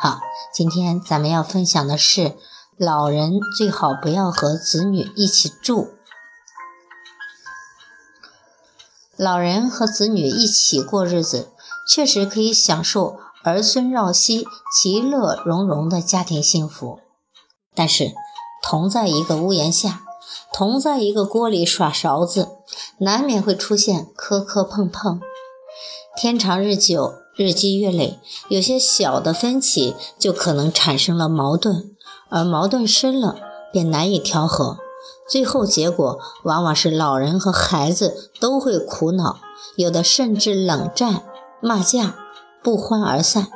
好，今天咱们要分享的是，老人最好不要和子女一起住。老人和子女一起过日子，确实可以享受儿孙绕膝、其乐融融的家庭幸福。但是，同在一个屋檐下，同在一个锅里耍勺子，难免会出现磕磕碰碰。天长日久，日积月累，有些小的分歧就可能产生了矛盾，而矛盾深了便难以调和，最后结果往往是老人和孩子都会苦恼，有的甚至冷战、骂架、不欢而散。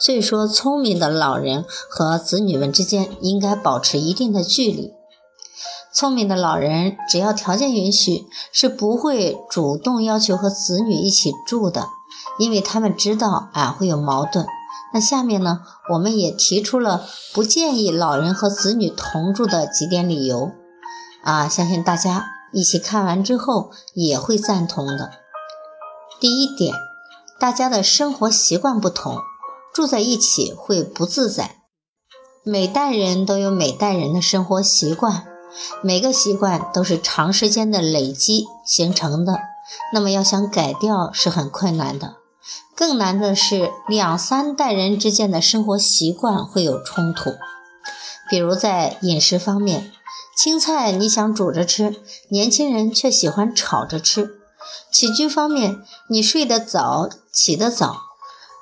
所以说，聪明的老人和子女们之间应该保持一定的距离。聪明的老人，只要条件允许，是不会主动要求和子女一起住的，因为他们知道啊会有矛盾。那下面呢，我们也提出了不建议老人和子女同住的几点理由，啊，相信大家一起看完之后也会赞同的。第一点，大家的生活习惯不同，住在一起会不自在。每代人都有每代人的生活习惯。每个习惯都是长时间的累积形成的，那么要想改掉是很困难的。更难的是两三代人之间的生活习惯会有冲突。比如在饮食方面，青菜你想煮着吃，年轻人却喜欢炒着吃；起居方面，你睡得早起得早，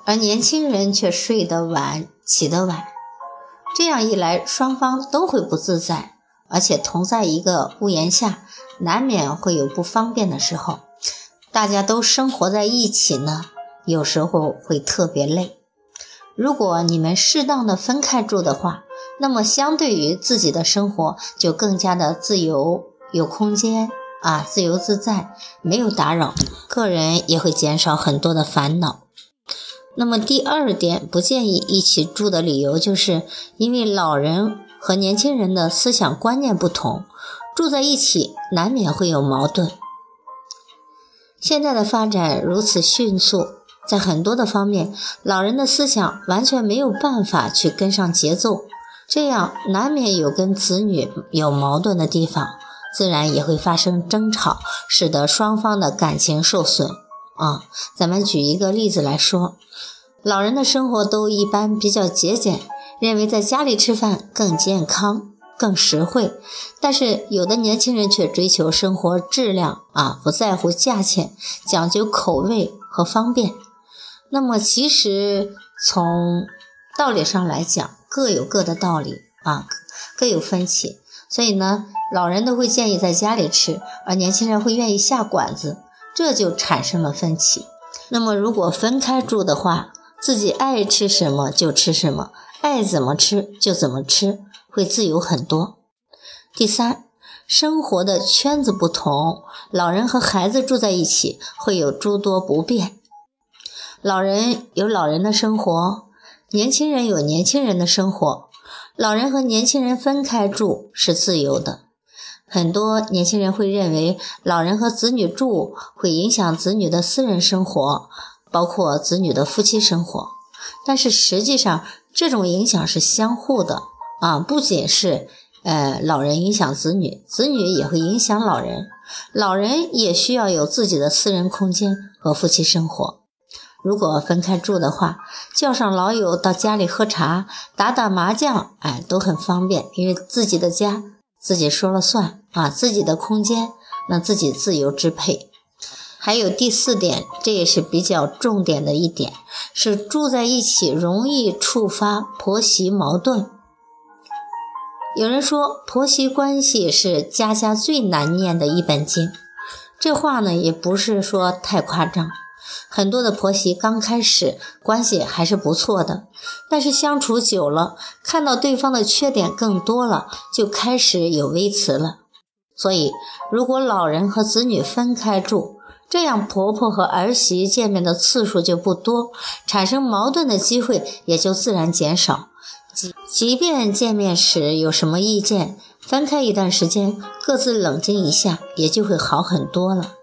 而年轻人却睡得晚起得晚。这样一来，双方都会不自在。而且同在一个屋檐下，难免会有不方便的时候。大家都生活在一起呢，有时候会特别累。如果你们适当的分开住的话，那么相对于自己的生活就更加的自由，有空间啊，自由自在，没有打扰，个人也会减少很多的烦恼。那么第二点，不建议一起住的理由，就是因为老人。和年轻人的思想观念不同，住在一起难免会有矛盾。现在的发展如此迅速，在很多的方面，老人的思想完全没有办法去跟上节奏，这样难免有跟子女有矛盾的地方，自然也会发生争吵，使得双方的感情受损。啊，咱们举一个例子来说，老人的生活都一般比较节俭。认为在家里吃饭更健康、更实惠，但是有的年轻人却追求生活质量啊，不在乎价钱，讲究口味和方便。那么其实从道理上来讲，各有各的道理啊，各有分歧。所以呢，老人都会建议在家里吃，而年轻人会愿意下馆子，这就产生了分歧。那么如果分开住的话，自己爱吃什么就吃什么。爱怎么吃就怎么吃，会自由很多。第三，生活的圈子不同，老人和孩子住在一起会有诸多不便。老人有老人的生活，年轻人有年轻人的生活。老人和年轻人分开住是自由的。很多年轻人会认为，老人和子女住会影响子女的私人生活，包括子女的夫妻生活。但是实际上，这种影响是相互的啊，不仅是呃老人影响子女，子女也会影响老人，老人也需要有自己的私人空间和夫妻生活。如果分开住的话，叫上老友到家里喝茶、打打麻将，哎，都很方便，因为自己的家自己说了算啊，自己的空间那自己自由支配。还有第四点，这也是比较重点的一点，是住在一起容易触发婆媳矛盾。有人说婆媳关系是家家最难念的一本经，这话呢也不是说太夸张，很多的婆媳刚开始关系还是不错的，但是相处久了，看到对方的缺点更多了，就开始有微词了。所以，如果老人和子女分开住，这样婆婆和儿媳见面的次数就不多，产生矛盾的机会也就自然减少。即即便见面时有什么意见，分开一段时间，各自冷静一下，也就会好很多了。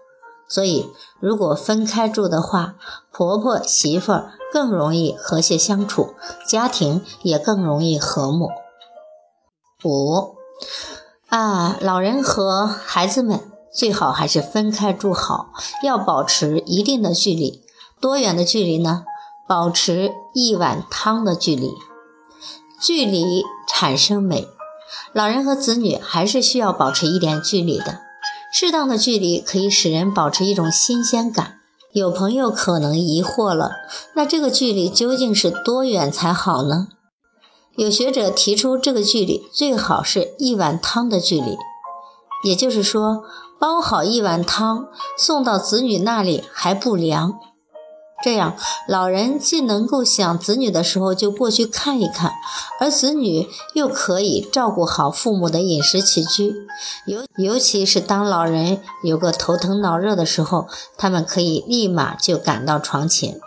所以，如果分开住的话，婆婆媳妇儿更容易和谐相处，家庭也更容易和睦。五啊，老人和孩子们最好还是分开住好，要保持一定的距离。多远的距离呢？保持一碗汤的距离。距离产生美，老人和子女还是需要保持一点距离的。适当的距离可以使人保持一种新鲜感。有朋友可能疑惑了，那这个距离究竟是多远才好呢？有学者提出，这个距离最好是一碗汤的距离，也就是说，煲好一碗汤送到子女那里还不凉。这样，老人既能够想子女的时候就过去看一看，而子女又可以照顾好父母的饮食起居。尤尤其是当老人有个头疼脑热的时候，他们可以立马就赶到床前。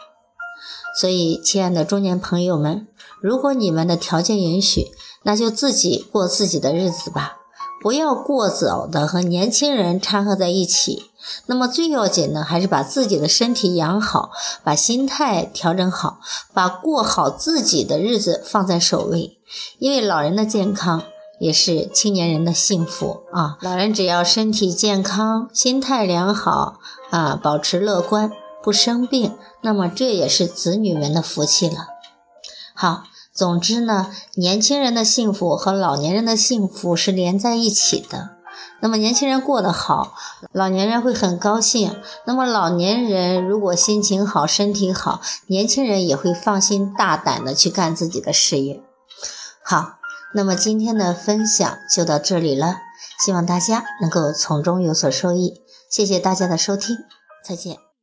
所以，亲爱的中年朋友们，如果你们的条件允许，那就自己过自己的日子吧。不要过早的和年轻人掺和在一起。那么最要紧的还是把自己的身体养好，把心态调整好，把过好自己的日子放在首位。因为老人的健康也是青年人的幸福啊！老人只要身体健康、心态良好啊，保持乐观，不生病，那么这也是子女们的福气了。好。总之呢，年轻人的幸福和老年人的幸福是连在一起的。那么年轻人过得好，老年人会很高兴。那么老年人如果心情好、身体好，年轻人也会放心大胆的去干自己的事业。好，那么今天的分享就到这里了，希望大家能够从中有所受益。谢谢大家的收听，再见。